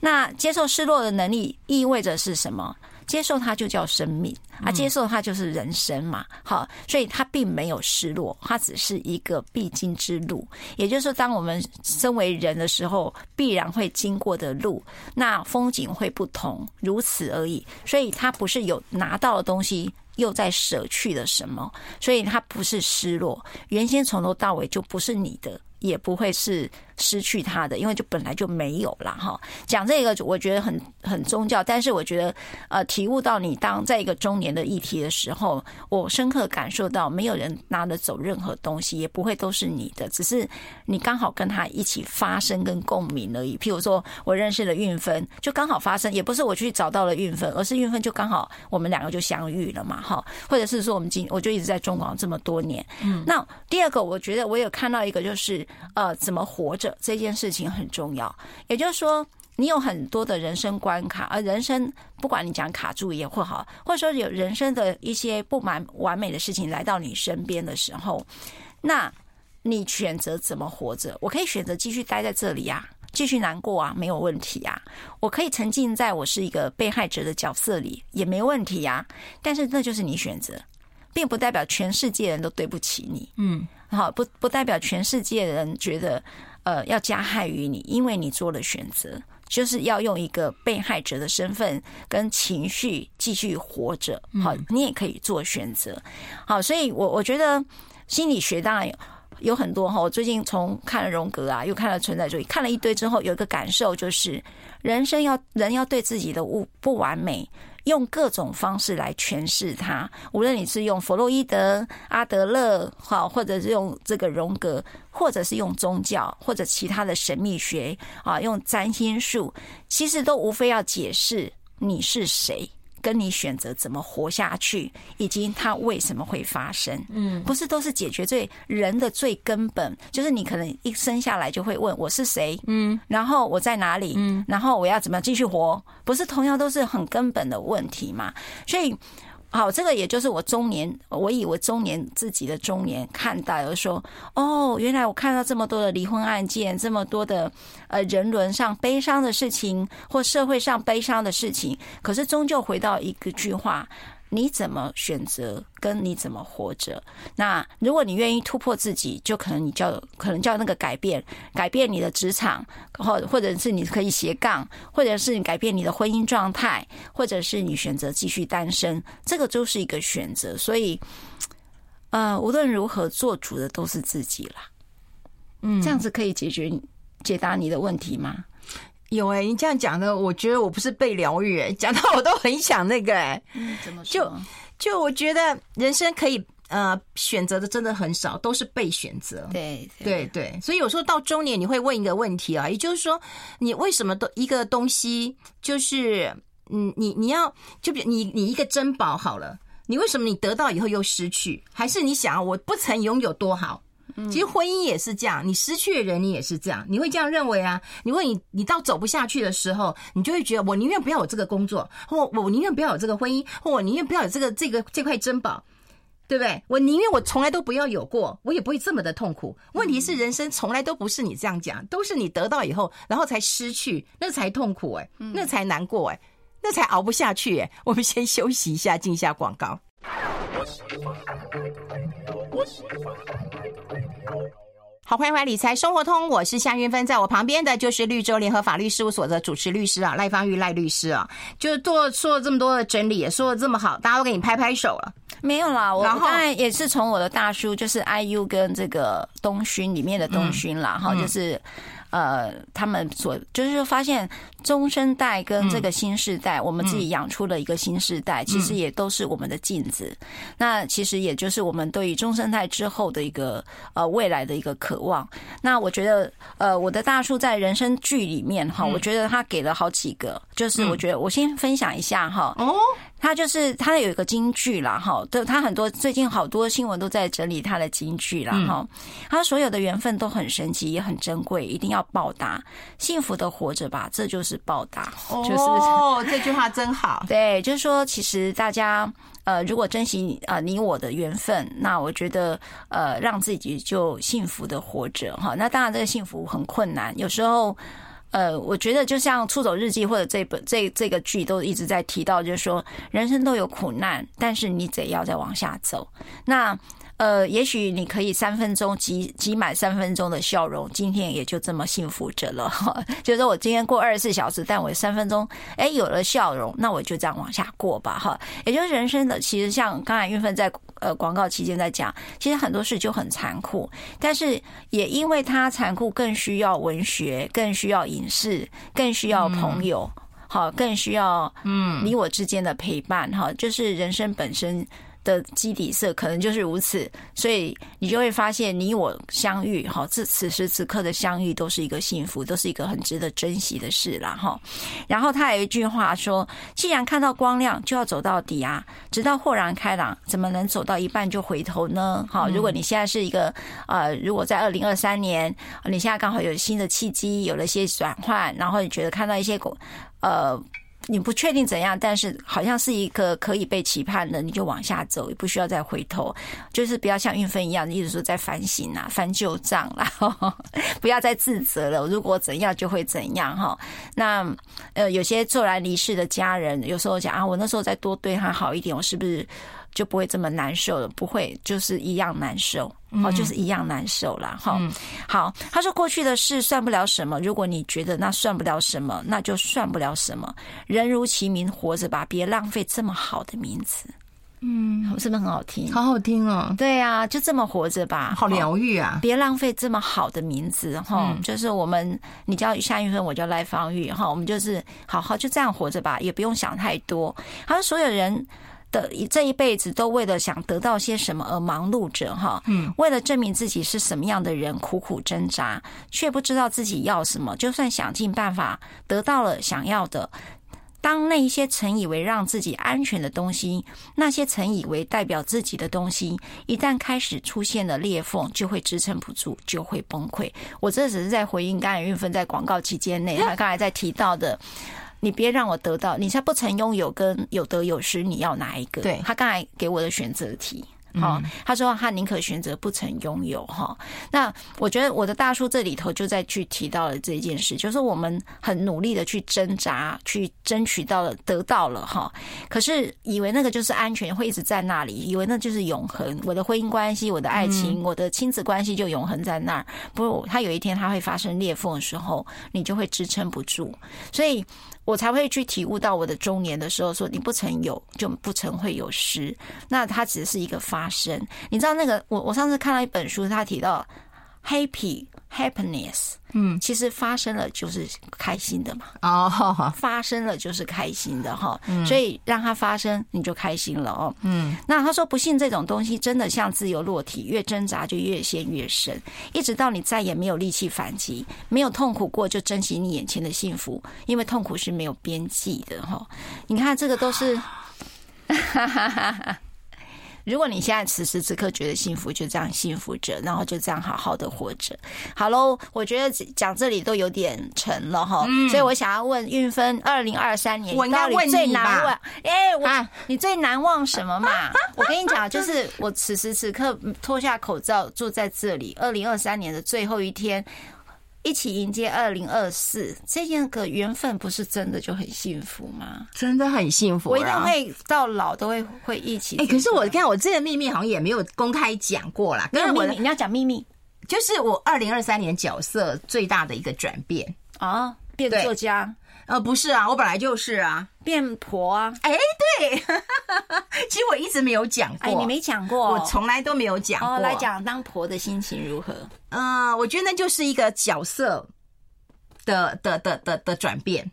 那接受失落的能力意味着是什么？接受它就叫生命啊，接受它就是人生嘛。好，所以它并没有失落，它只是一个必经之路。也就是说，当我们身为人的时候，必然会经过的路，那风景会不同，如此而已。所以它不是有拿到的东西又在舍去了什么，所以它不是失落。原先从头到尾就不是你的。也不会是失去他的，因为就本来就没有了哈。讲这个，我觉得很很宗教，但是我觉得呃，体悟到你当在一个中年的议题的时候，我深刻感受到，没有人拿得走任何东西，也不会都是你的，只是你刚好跟他一起发生跟共鸣而已。譬如说我认识了运分，就刚好发生，也不是我去找到了运分，而是运分就刚好我们两个就相遇了嘛，哈。或者是说我们今我就一直在中广这么多年，嗯，那第二个我觉得我有看到一个就是。呃，怎么活着这件事情很重要。也就是说，你有很多的人生关卡，而人生不管你讲卡住也或好，或者说有人生的一些不满完美的事情来到你身边的时候，那你选择怎么活着？我可以选择继续待在这里呀，继续难过啊，没有问题啊。我可以沉浸在我是一个被害者的角色里，也没问题呀。但是那就是你选择，并不代表全世界人都对不起你。嗯。好，不不代表全世界人觉得，呃，要加害于你，因为你做了选择，就是要用一个被害者的身份跟情绪继续活着。好，你也可以做选择。好，所以我我觉得心理学当然有有很多哈。我最近从看了荣格啊，又看了存在主义，看了一堆之后，有一个感受就是，人生要人要对自己的不不完美用各种方式来诠释它。无论你是用弗洛伊德、阿德勒，好，或者是用这个荣格，或者是用宗教，或者其他的神秘学啊，用占星术，其实都无非要解释你是谁。跟你选择怎么活下去，以及它为什么会发生，嗯，不是都是解决最人的最根本，就是你可能一生下来就会问我是谁，嗯，然后我在哪里，嗯，然后我要怎么继续活，不是同样都是很根本的问题嘛？所以。好，这个也就是我中年，我以为中年自己的中年看待，而说，哦，原来我看到这么多的离婚案件，这么多的呃人伦上悲伤的事情，或社会上悲伤的事情，可是终究回到一个句话。你怎么选择，跟你怎么活着？那如果你愿意突破自己，就可能你叫可能叫那个改变，改变你的职场，或或者是你可以斜杠，或者是你改变你的婚姻状态，或者是你选择继续单身，这个都是一个选择。所以，呃，无论如何，做主的都是自己啦。嗯，这样子可以解决解答你的问题吗？有哎、欸，你这样讲的，我觉得我不是被疗愈哎，讲到我都很想那个哎、嗯，怎么说？就就我觉得人生可以呃选择的真的很少，都是被选择。对对对，所以有时候到中年你会问一个问题啊，也就是说你为什么都一个东西就是嗯你你要就比你你一个珍宝好了，你为什么你得到以后又失去？还是你想要我不曾拥有多好？其实婚姻也是这样，你失去的人，你也是这样，你会这样认为啊？你问你，你到走不下去的时候，你就会觉得，我宁愿不要有这个工作，或我宁愿不要有这个婚姻，或我宁愿不要有这个这个这块珍宝，对不对？我宁愿我从来都不要有过，我也不会这么的痛苦。问题是，人生从来都不是你这样讲，都是你得到以后，然后才失去，那才痛苦哎，那才难过哎，那才熬不下去哎。我们先休息一下，进一下广告。好，欢迎回来理财生活通，我是夏云芬，在我旁边的就是绿洲联合法律事务所的主持律师啊，赖芳玉赖律师啊，就做说了这么多的整理，也说的这么好，大家都给你拍拍手了。没有啦，我当然也是从我的大叔，就是 IU 跟这个东勋里面的东勋啦，哈、嗯，就是。呃，他们所就是发现中生代跟这个新世代，嗯、我们自己养出了一个新世代，嗯、其实也都是我们的镜子。嗯、那其实也就是我们对于中生代之后的一个呃未来的一个渴望。那我觉得呃，我的大叔在人生剧里面哈，我觉得他给了好几个，就是我觉得我先分享一下哈。哦。他就是他有一个京剧啦，哈，对，他很多最近好多新闻都在整理他的京剧啦，哈。他所有的缘分都很神奇，也很珍贵，一定要报答，幸福的活着吧，这就是报答。就是哦，这句话真好。对，就是说，其实大家呃，如果珍惜呃你我的缘分，那我觉得呃，让自己就幸福的活着哈。那当然，这个幸福很困难，有时候。呃，我觉得就像《出走日记》或者这本这这个剧都一直在提到，就是说人生都有苦难，但是你得要再往下走。那。呃，也许你可以三分钟挤挤满三分钟的笑容，今天也就这么幸福着了。就是我今天过二十四小时，但我三分钟哎有了笑容，那我就这样往下过吧。哈，也就是人生的，其实像刚才韵芬在呃广告期间在讲，其实很多事就很残酷，但是也因为它残酷，更需要文学，更需要影视，更需要朋友，好，更需要嗯你我之间的陪伴。哈，就是人生本身。的基底色可能就是如此，所以你就会发现，你我相遇，哈，这此时此刻的相遇都是一个幸福，都是一个很值得珍惜的事啦，哈。然后他有一句话说：“既然看到光亮，就要走到底啊，直到豁然开朗，怎么能走到一半就回头呢？”哈，如果你现在是一个呃，如果在二零二三年，你现在刚好有新的契机，有了一些转换，然后你觉得看到一些呃。你不确定怎样，但是好像是一个可以被期盼的，你就往下走，也不需要再回头，就是不要像运分一样，一直说在反省啊、翻旧账啦，不要再自责了。如果怎样就会怎样哈。那呃，有些骤然离世的家人，有时候讲啊，我那时候再多对他好一点，我是不是？就不会这么难受了，不会，就是一样难受，哦，就是一样难受啦，哈。好，他说过去的事算不了什么，如果你觉得那算不了什么，那就算不了什么。人如其名，活着吧，别浪费这么好的名字。嗯，是不是很好听？好好听哦。对啊，就这么活着吧，好疗愈啊！别浪费这么好的名字哈，嗯、就是我们你叫夏玉芬，我叫赖芳玉哈，我们就是好好就这样活着吧，也不用想太多。他说所有人。的这一辈子都为了想得到些什么而忙碌着哈，嗯，为了证明自己是什么样的人苦苦挣扎，却不知道自己要什么。就算想尽办法得到了想要的，当那一些曾以为让自己安全的东西，那些曾以为代表自己的东西，一旦开始出现了裂缝，就会支撑不住，就会崩溃。我这只是在回应刚才运芬在广告期间内，他刚才在提到的。你别让我得到，你才不曾拥有跟有得有失，你要哪一个？对，他刚才给我的选择题。好，他说他宁可选择不曾拥有哈。那我觉得我的大叔这里头就在去提到了这件事，就是我们很努力的去挣扎，去争取到了，得到了哈。可是以为那个就是安全，会一直在那里，以为那就是永恒。我的婚姻关系，我的爱情，我的亲子关系就永恒在那儿。不，他有一天他会发生裂缝的时候，你就会支撑不住。所以我才会去体悟到我的中年的时候，说你不曾有，就不曾会有失。那它只是一个发生。你知道那个？我我上次看到一本书，他提到 happy happiness。嗯，其实发生了就是开心的嘛。哦，发生了就是开心的哈。嗯，所以让它发生，你就开心了哦。嗯，那他说不信这种东西真的像自由落体，越挣扎就越陷越深，一直到你再也没有力气反击，没有痛苦过就珍惜你眼前的幸福，因为痛苦是没有边际的哈。你看这个都是。哈哈哈哈。如果你现在此时此刻觉得幸福，就这样幸福着，然后就这样好好的活着。好喽，我觉得讲这里都有点沉了哈，嗯、所以我想要问运分，二零二三年你到底最难忘？哎、欸，我、啊、你最难忘什么嘛？我跟你讲，就是我此时此刻脱下口罩坐在这里，二零二三年的最后一天。一起迎接二零二四，这样个缘分不是真的就很幸福吗？真的很幸福，我一定会到老都会会一起。哎，可是我看我这个秘密好像也没有公开讲过啦。没有秘密，你要讲秘密，就是我二零二三年角色最大的一个转变啊，变作家。呃，不是啊，我本来就是啊，变婆啊，哎，对，其实我一直没有讲过，哎，你没讲过，我从来都没有讲过。哦，来讲当婆的心情如何？嗯、呃，我觉得那就是一个角色的的的的的转变，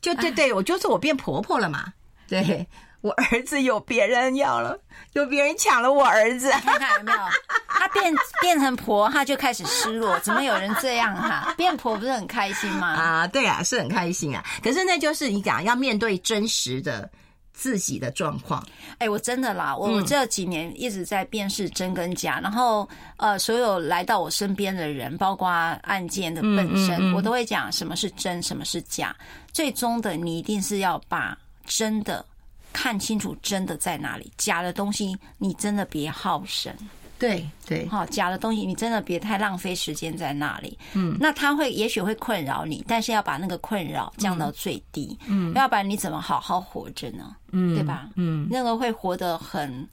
就对对，我就是我变婆婆了嘛，对。我儿子有别人要了，有别人抢了我儿子，看看有没有？他变变成婆，他就开始失落。怎么有人这样哈？变婆不是很开心吗？啊，对啊，是很开心啊。可是那就是你讲要面对真实的自己的状况。哎，我真的啦，我这几年一直在辨识真跟假，然后呃，所有来到我身边的人，包括案件的本身，我都会讲什么是真，什么是假。最终的，你一定是要把真的。看清楚真的在哪里，假的东西你真的别耗神。对对，好，假的东西你真的别太浪费时间在那里。嗯，那他会也许会困扰你，但是要把那个困扰降到最低。嗯，要不然你怎么好好活着呢？嗯，对吧？嗯，那个会活得很，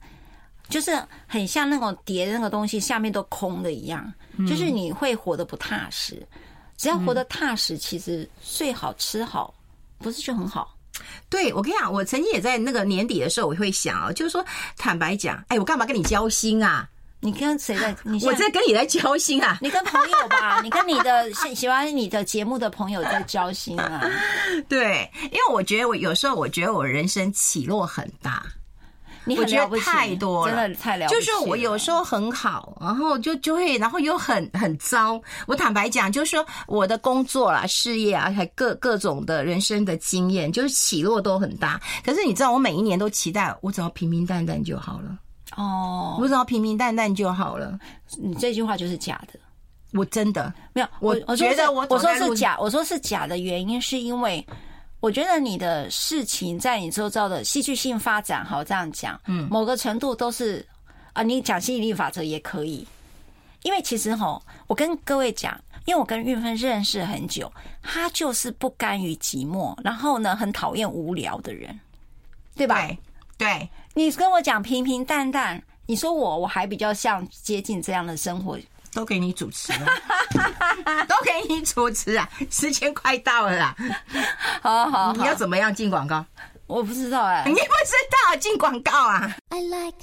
就是很像那种叠的那个东西下面都空的一样，就是你会活得不踏实。只要活得踏实，其实睡好吃好，不是就很好？对，我跟你讲，我曾经也在那个年底的时候，我会想啊，就是说，坦白讲，哎，我干嘛跟你交心啊？你跟谁在？你我在跟你在交心啊？你跟朋友吧？你跟你的喜喜欢你的节目的朋友在交心啊？对，因为我觉得我有时候我觉得我人生起落很大。你我觉得太多了，真的太了不起了。就是我有时候很好，然后就就会，然后又很很糟。我坦白讲，就是说我的工作啦、事业啊，还各各种的人生的经验，就是起落都很大。可是你知道，我每一年都期待我只要平平淡淡就好了。哦，我只要平平淡淡就好了。你这句话就是假的。我真的没有，我我觉得我我说是假，我说是假的原因是因为。我觉得你的事情在你周遭的戏剧性发展，好这样讲，嗯，某个程度都是啊，你讲吸引力法则也可以，因为其实哈，我跟各位讲，因为我跟运芬认识很久，他就是不甘于寂寞，然后呢，很讨厌无聊的人，对吧？对，对，你跟我讲平平淡淡，你说我我还比较像接近这样的生活。都给你主持了，都给你主持啊！时间快到了啦，好好，你要怎么样进广告？我不知道哎、欸，你不知道进广告啊？I like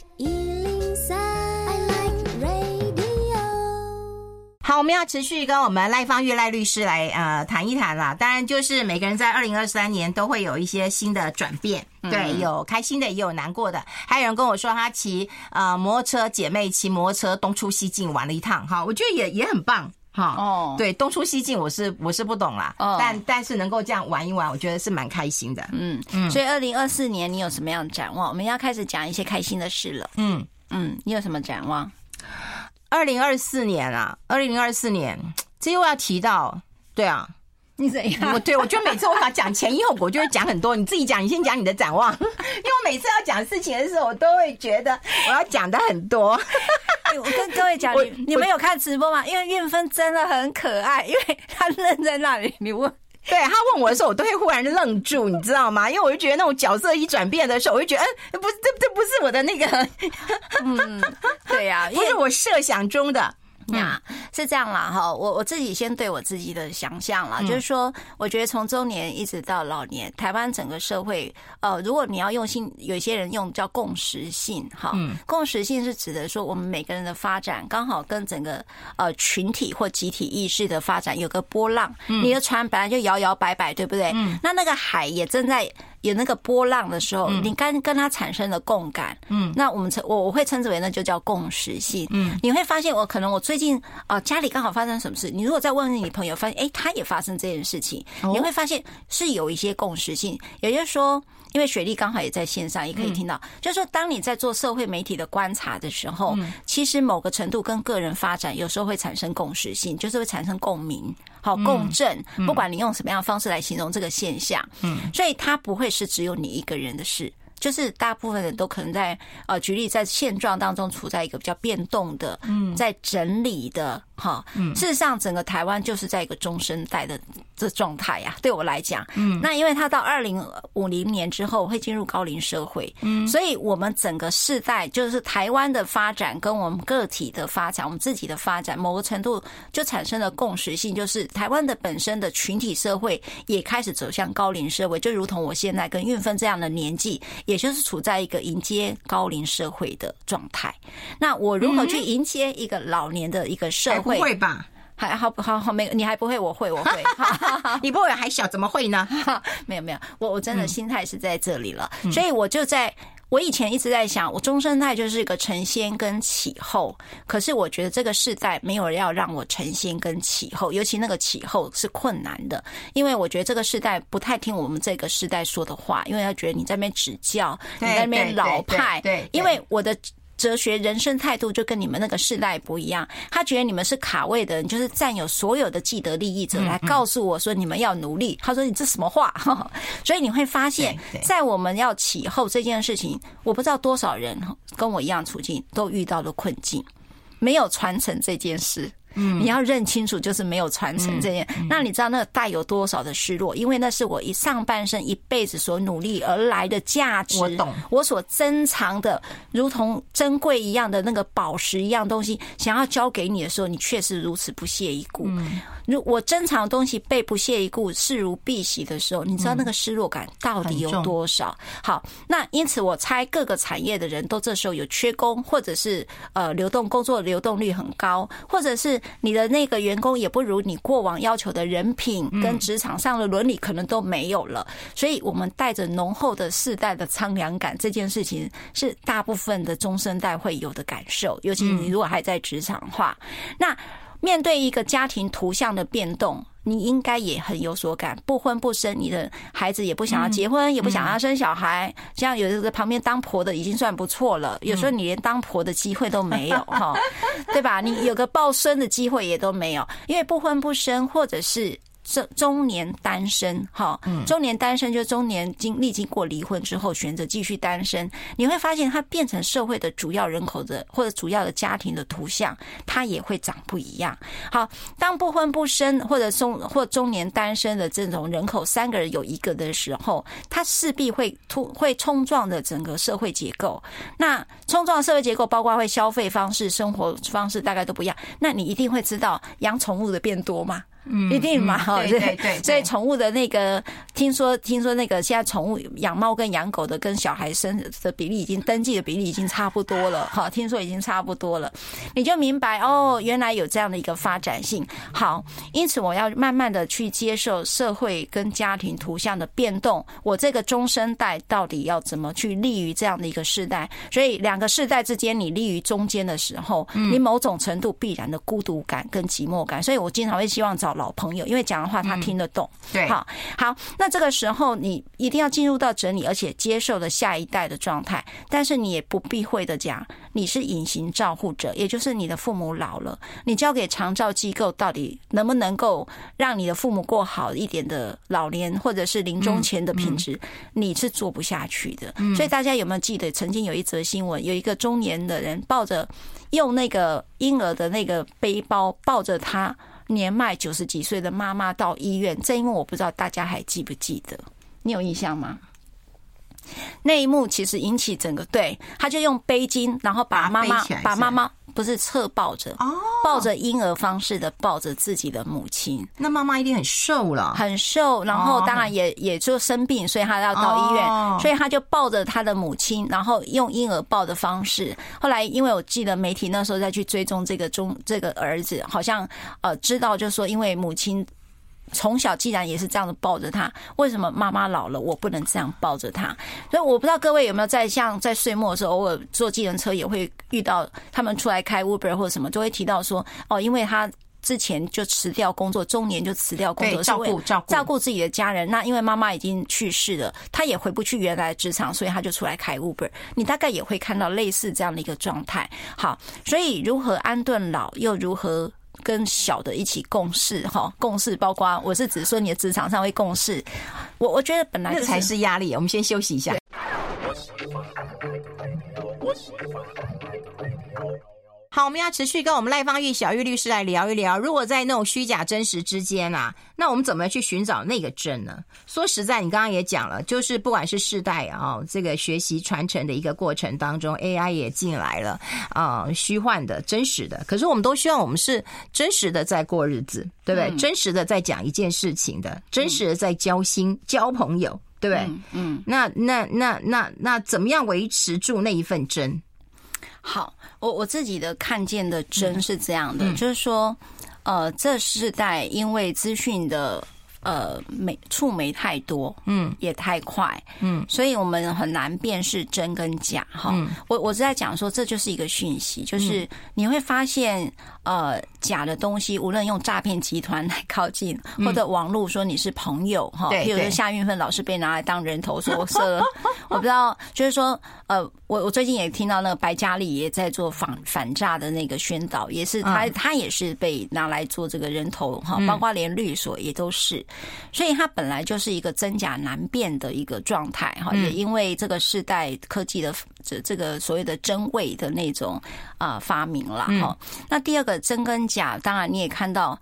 好，我们要持续跟我们赖芳玉赖律师来呃谈一谈啦。当然，就是每个人在二零二三年都会有一些新的转变，对，有开心的，也有难过的。还有人跟我说，他骑呃摩托车，姐妹骑摩托车东出西进玩了一趟，哈，我觉得也也很棒，哈。哦，对，东出西进，我是我是不懂啦，哦，但但是能够这样玩一玩，我觉得是蛮开心的。嗯嗯，所以二零二四年你有什么样的展望？我们要开始讲一些开心的事了。嗯嗯，你有什么展望？二零二四年啊，二零二四年，这又要提到，对啊，你怎样？我对我觉得每次我想讲前因后果，就会讲很多。你自己讲，你先讲你的展望，因为我每次要讲事情的时候，我都会觉得 我要讲的很多。我跟各位讲，你你们有看直播吗？因为韵芬真的很可爱，因为她愣在那里，你问。对他问我的时候，我都会忽然愣住，你知道吗？因为我就觉得那种角色一转变的时候，我就觉得，嗯，不是，这这不是我的那个，嗯，对呀，不是我设想中的。那是这样啦，哈，我我自己先对我自己的想象啦，嗯、就是说，我觉得从中年一直到老年，台湾整个社会，呃，如果你要用心，有一些人用叫共识性，哈，嗯、共识性是指的说，我们每个人的发展刚好跟整个呃群体或集体意识的发展有个波浪，嗯、你的船本来就摇摇摆摆，对不对？嗯，那那个海也正在。有那个波浪的时候，你跟跟他产生了共感，嗯，那我们称我我会称之为那就叫共识性，嗯，你会发现我可能我最近啊、呃、家里刚好发生什么事，你如果再问问你朋友，发现哎他也发生这件事情，你会发现是有一些共识性，也就是说。因为雪莉刚好也在线上，也可以听到，就是说，当你在做社会媒体的观察的时候，其实某个程度跟个人发展有时候会产生共识性，就是会产生共鸣，好共振。不管你用什么样的方式来形容这个现象，嗯，所以它不会是只有你一个人的事。就是大部分人都可能在呃，举例在现状当中处在一个比较变动的，嗯，在整理的哈，嗯，事实上整个台湾就是在一个中生代的这状态呀。对我来讲，嗯，那因为他到二零五零年之后会进入高龄社会，嗯，所以我们整个世代就是台湾的发展跟我们个体的发展，我们自己的发展，某个程度就产生了共识性，就是台湾的本身的群体社会也开始走向高龄社会，就如同我现在跟运芬这样的年纪。也就是处在一个迎接高龄社会的状态。那我如何去迎接一个老年的一个社会？不会吧？还好好好，没你还不会，我会，我会。你不会还小，怎么会呢？没有没有，我我真的心态是在这里了，所以我就在。我以前一直在想，我中生代就是一个承先跟启后，可是我觉得这个世代没有人要让我承先跟启后，尤其那个启后是困难的，因为我觉得这个世代不太听我们这个世代说的话，因为他觉得你在那边指教，你在那边老派，对，因为我的。哲学人生态度就跟你们那个世代不一样，他觉得你们是卡位的人，就是占有所有的既得利益者来告诉我说你们要努力。他说你这什么话？所以你会发现，在我们要起后这件事情，我不知道多少人跟我一样处境都遇到了困境，没有传承这件事。嗯，你要认清楚，就是没有传承这件。那你知道那带有多少的失落？因为那是我一上半生一辈子所努力而来的价值。我懂，我所珍藏的，如同珍贵一样的那个宝石一样东西，想要交给你的时候，你确实如此不屑一顾。如我珍藏的东西被不屑一顾、视如敝屣的时候，你知道那个失落感到底有多少？好，那因此我猜各个产业的人都这时候有缺工，或者是呃流动工作流动率很高，或者是。你的那个员工也不如你过往要求的人品跟职场上的伦理可能都没有了，所以我们带着浓厚的世代的苍凉感，这件事情是大部分的中生代会有的感受，尤其你如果还在职场的话，那面对一个家庭图像的变动。你应该也很有所感，不婚不生，你的孩子也不想要结婚，也不想要生小孩。这样有的在旁边当婆的已经算不错了，有时候你连当婆的机会都没有，哈，对吧？你有个抱孙的机会也都没有，因为不婚不生，或者是。中中年单身，哈，中年单身就中年经历经过离婚之后选择继续单身，你会发现它变成社会的主要人口的或者主要的家庭的图像，它也会长不一样。好，当不婚不生或者中或中年单身的这种人口三个人有一个的时候，它势必会突会冲撞的整个社会结构。那冲撞社会结构包括会消费方式、生活方式大概都不一样。那你一定会知道养宠物的变多吗？嗯，一定嘛，哈，对对对。所以宠物的那个，听说听说那个现在宠物养猫跟养狗的跟小孩生的比例已经登记的比例已经差不多了，哈，听说已经差不多了，你就明白哦，原来有这样的一个发展性。好，因此我要慢慢的去接受社会跟家庭图像的变动，我这个中生代到底要怎么去立于这样的一个世代？所以两个世代之间，你立于中间的时候，你某种程度必然的孤独感跟寂寞感。所以我经常会希望找老朋友，因为讲的话他听得懂。对，好，好，那这个时候你一定要进入到整理而且接受的下一代的状态，但是你也不避讳的讲，你是隐形照护者，也就是你的父母老了，你交给长照机构到底能不能够让你的父母过好一点的老年或者是临终前的品质，你是做不下去的。所以大家有没有记得曾经有一则新闻，有一个中年的人抱着用那个婴儿的那个背包抱着他年迈九十几岁的妈妈到医院？这一幕我不知道大家还记不记得，你有印象吗？那一幕其实引起整个对，他就用背巾，然后把妈妈把妈妈不是侧抱着，抱着婴儿方式的抱着自己的母亲。那妈妈一定很瘦了，很瘦，然后当然也也就生病，所以她要到医院，所以他就抱着他的母亲，然后用婴儿抱的方式。后来因为我记得媒体那时候再去追踪这个中这个儿子，好像呃知道就是说因为母亲。从小既然也是这样子抱着他，为什么妈妈老了我不能这样抱着他？所以我不知道各位有没有在像在岁末的时候，偶尔坐计程车也会遇到他们出来开 Uber 或者什么，就会提到说哦，因为他之前就辞掉工作，中年就辞掉工作，照顾照顾照顾自己的家人。那因为妈妈已经去世了，他也回不去原来的职场，所以他就出来开 Uber。你大概也会看到类似这样的一个状态。好，所以如何安顿老，又如何？跟小的一起共事，哈，共事包括我是指说你的职场上会共事，我我觉得本来这才是压力。我们先休息一下。好，我们要持续跟我们赖芳玉小玉律师来聊一聊，如果在那种虚假真实之间啊，那我们怎么去寻找那个真呢？说实在，你刚刚也讲了，就是不管是世代啊，这个学习传承的一个过程当中，AI 也进来了啊，虚幻的、真实的，可是我们都希望我们是真实的在过日子，对不对？嗯、真实的在讲一件事情的，真实的在交心、嗯、交朋友，对不对？嗯，嗯那那那那那怎么样维持住那一份真？好，我我自己的看见的真是这样的，就是说，呃，这世代因为资讯的。呃，媒触媒太多，嗯，也太快，嗯，所以我们很难辨识真跟假，哈。我我是在讲说，这就是一个讯息，就是你会发现，呃，假的东西，无论用诈骗集团来靠近，或者网络说你是朋友，哈，比如说夏运芬老师被拿来当人头说说，我不知道，就是说，呃，我我最近也听到那个白嘉莉也在做反反诈的那个宣导，也是他他也是被拿来做这个人头，哈，包括连律所也都是。所以他本来就是一个真假难辨的一个状态哈，也因为这个世代科技的这这个所谓的真伪的那种啊发明了哈。那第二个真跟假，当然你也看到，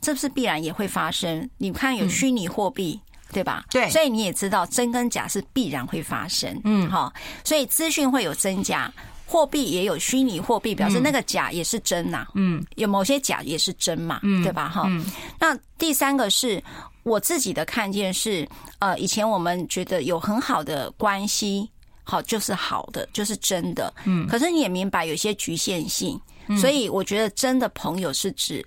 这是必然也会发生。你看有虚拟货币对吧？对，所以你也知道真跟假是必然会发生。嗯，哈，所以资讯会有真假，货币也有虚拟货币，表示那个假也是真呐。嗯，有某些假也是真嘛，嗯对吧？哈，那第三个是。我自己的看见是，呃，以前我们觉得有很好的关系，好就是好的，就是真的。嗯，可是你也明白有些局限性，所以我觉得真的朋友是指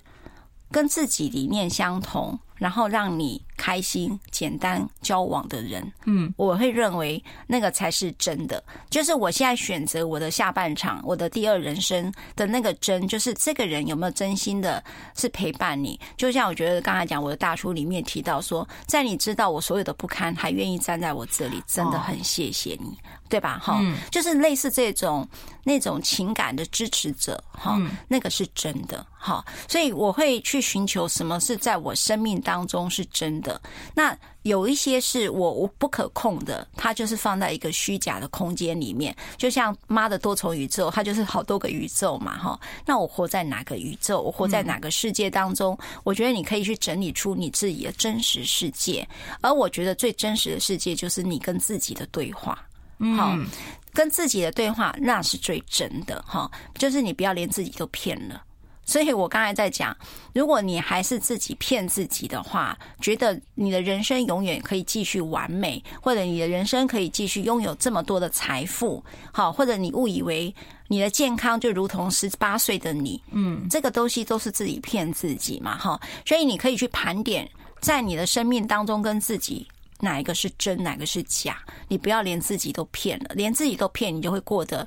跟自己理念相同。然后让你开心、简单交往的人，嗯，我会认为那个才是真的。就是我现在选择我的下半场，我的第二人生的那个真，就是这个人有没有真心的是陪伴你。就像我觉得刚才讲我的大叔里面提到说，在你知道我所有的不堪，还愿意站在我这里，真的很谢谢你，对吧？哈，就是类似这种那种情感的支持者，哈，那个是真的，哈。所以我会去寻求什么是在我生命当中是真的，那有一些是我我不可控的，它就是放在一个虚假的空间里面，就像妈的多重宇宙，它就是好多个宇宙嘛，哈。那我活在哪个宇宙？我活在哪个世界当中？我觉得你可以去整理出你自己的真实世界，而我觉得最真实的世界就是你跟自己的对话，好，跟自己的对话那是最真的，哈，就是你不要连自己都骗了。所以我刚才在讲，如果你还是自己骗自己的话，觉得你的人生永远可以继续完美，或者你的人生可以继续拥有这么多的财富，好，或者你误以为你的健康就如同十八岁的你，嗯，这个东西都是自己骗自己嘛，哈。所以你可以去盘点，在你的生命当中跟自己哪一个是真，哪个是假，你不要连自己都骗了，连自己都骗，你就会过得。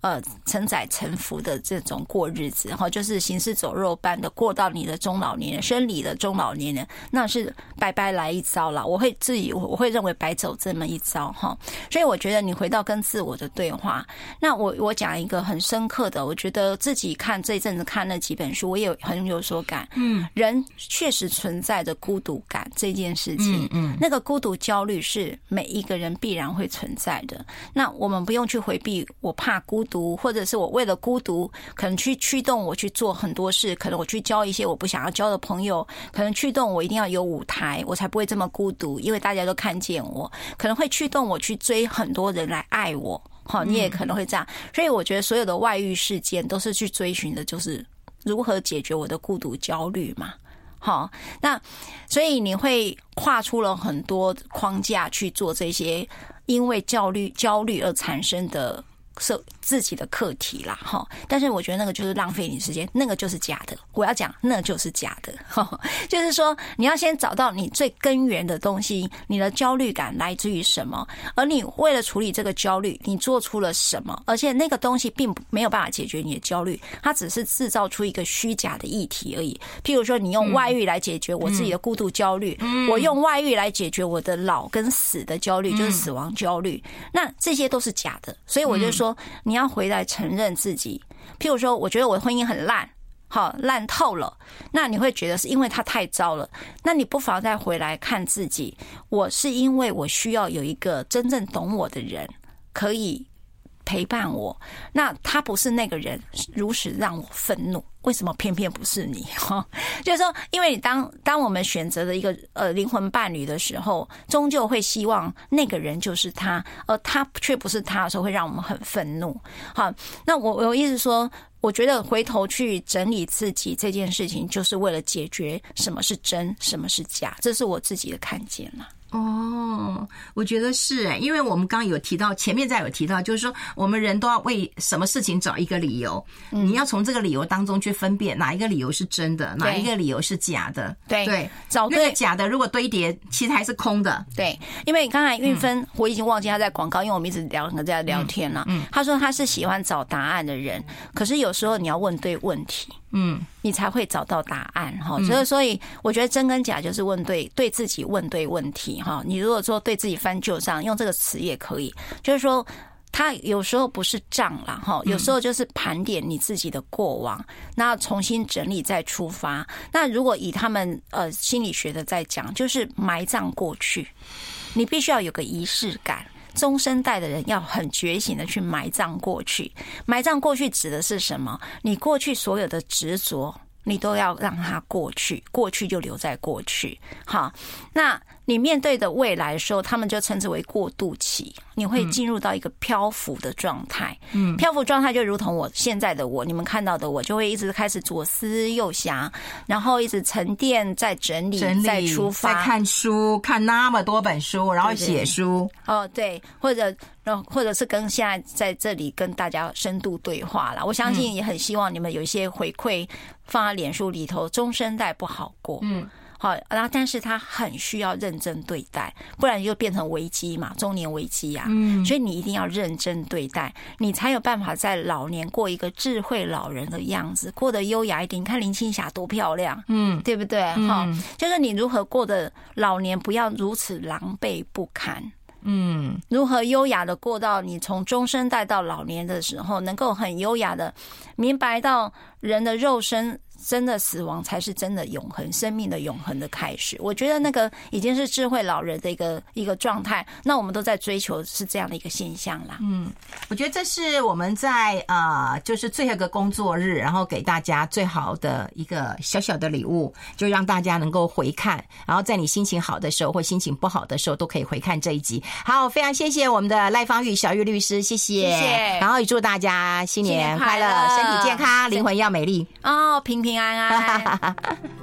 呃，承载沉浮的这种过日子，哈，就是行尸走肉般的过到你的中老年人，生理的中老年人，那是白白来一遭了。我会自己，我会认为白走这么一遭，哈。所以我觉得你回到跟自我的对话，那我我讲一个很深刻的，我觉得自己看这一阵子看那几本书，我也很有所感。嗯，人确实存在着孤独感这件事情，嗯，那个孤独焦虑是每一个人必然会存在的。那我们不用去回避，我怕孤。独，或者是我为了孤独，可能去驱动我去做很多事，可能我去交一些我不想要交的朋友，可能驱动我一定要有舞台，我才不会这么孤独，因为大家都看见我，可能会驱动我去追很多人来爱我。好，你也可能会这样，所以我觉得所有的外遇事件都是去追寻的，就是如何解决我的孤独焦虑嘛。好，那所以你会跨出了很多框架去做这些，因为焦虑焦虑而产生的。是自己的课题啦，哈！但是我觉得那个就是浪费你时间，那个就是假的。我要讲，那就是假的，哈！就是说，你要先找到你最根源的东西，你的焦虑感来自于什么？而你为了处理这个焦虑，你做出了什么？而且那个东西并没有办法解决你的焦虑，它只是制造出一个虚假的议题而已。譬如说，你用外遇来解决我自己的孤独焦虑，我用外遇来解决我的老跟死的焦虑，就是死亡焦虑。那这些都是假的，所以我就说。你要要回来承认自己，譬如说，我觉得我的婚姻很烂，好烂透了，那你会觉得是因为他太糟了，那你不妨再回来看自己，我是因为我需要有一个真正懂我的人可以陪伴我，那他不是那个人，如此让我愤怒。为什么偏偏不是你？哈，就是说，因为你当当我们选择了一个呃灵魂伴侣的时候，终究会希望那个人就是他，而他却不是他的时候，会让我们很愤怒。好，那我我意思说，我觉得回头去整理自己这件事情，就是为了解决什么是真，什么是假，这是我自己的看见了。哦，我觉得是哎，因为我们刚刚有提到，前面再有提到，就是说我们人都要为什么事情找一个理由，你要从这个理由当中去分辨哪一个理由是真的，哪一个理由是假的。对对，找那个假的，如果堆叠，其实还是空的。对，因为刚才运芬，我已经忘记他在广告，因为我们一直聊在聊天了。嗯，他说他是喜欢找答案的人，可是有时候你要问对问题。嗯，你才会找到答案哈。所以，所以我觉得真跟假就是问对，对自己问对问题哈。你如果说对自己翻旧账，用这个词也可以，就是说他有时候不是账了哈，有时候就是盘点你自己的过往，那重新整理再出发。那如果以他们呃心理学的在讲，就是埋葬过去，你必须要有个仪式感。中生代的人要很觉醒的去埋葬过去，埋葬过去指的是什么？你过去所有的执着，你都要让它过去，过去就留在过去。好，那。你面对的未来的时候，他们就称之为过渡期。你会进入到一个漂浮的状态，嗯，漂浮状态就如同我现在的我，你们看到的我，就会一直开始左思右想，然后一直沉淀，再整理，整理再出发，再看书，看那么多本书，然后写书。哦，对，或者，或者是跟现在在这里跟大家深度对话了。我相信也很希望你们有一些回馈放在脸书里头。终生代不好过，嗯。好，然后但是他很需要认真对待，不然就变成危机嘛，中年危机呀。嗯，所以你一定要认真对待，你才有办法在老年过一个智慧老人的样子，过得优雅一点。你看林青霞多漂亮，嗯，对不对？哈，就是你如何过得老年，不要如此狼狈不堪。嗯，如何优雅的过到你从中生代到老年的时候，能够很优雅的明白到人的肉身真的死亡才是真的永恒，生命的永恒的开始。我觉得那个已经是智慧老人的一个一个状态。那我们都在追求是这样的一个现象啦。嗯，我觉得这是我们在呃，就是最后一个工作日，然后给大家最好的一个小小的礼物，就让大家能够回看，然后在你心情好的时候或心情不好的时候都可以回看这一集。好，非常谢谢我们的赖芳玉小玉律师，谢谢。谢谢。然后也祝大家新年快乐，身体健康，灵魂要美丽哦，平平平安安。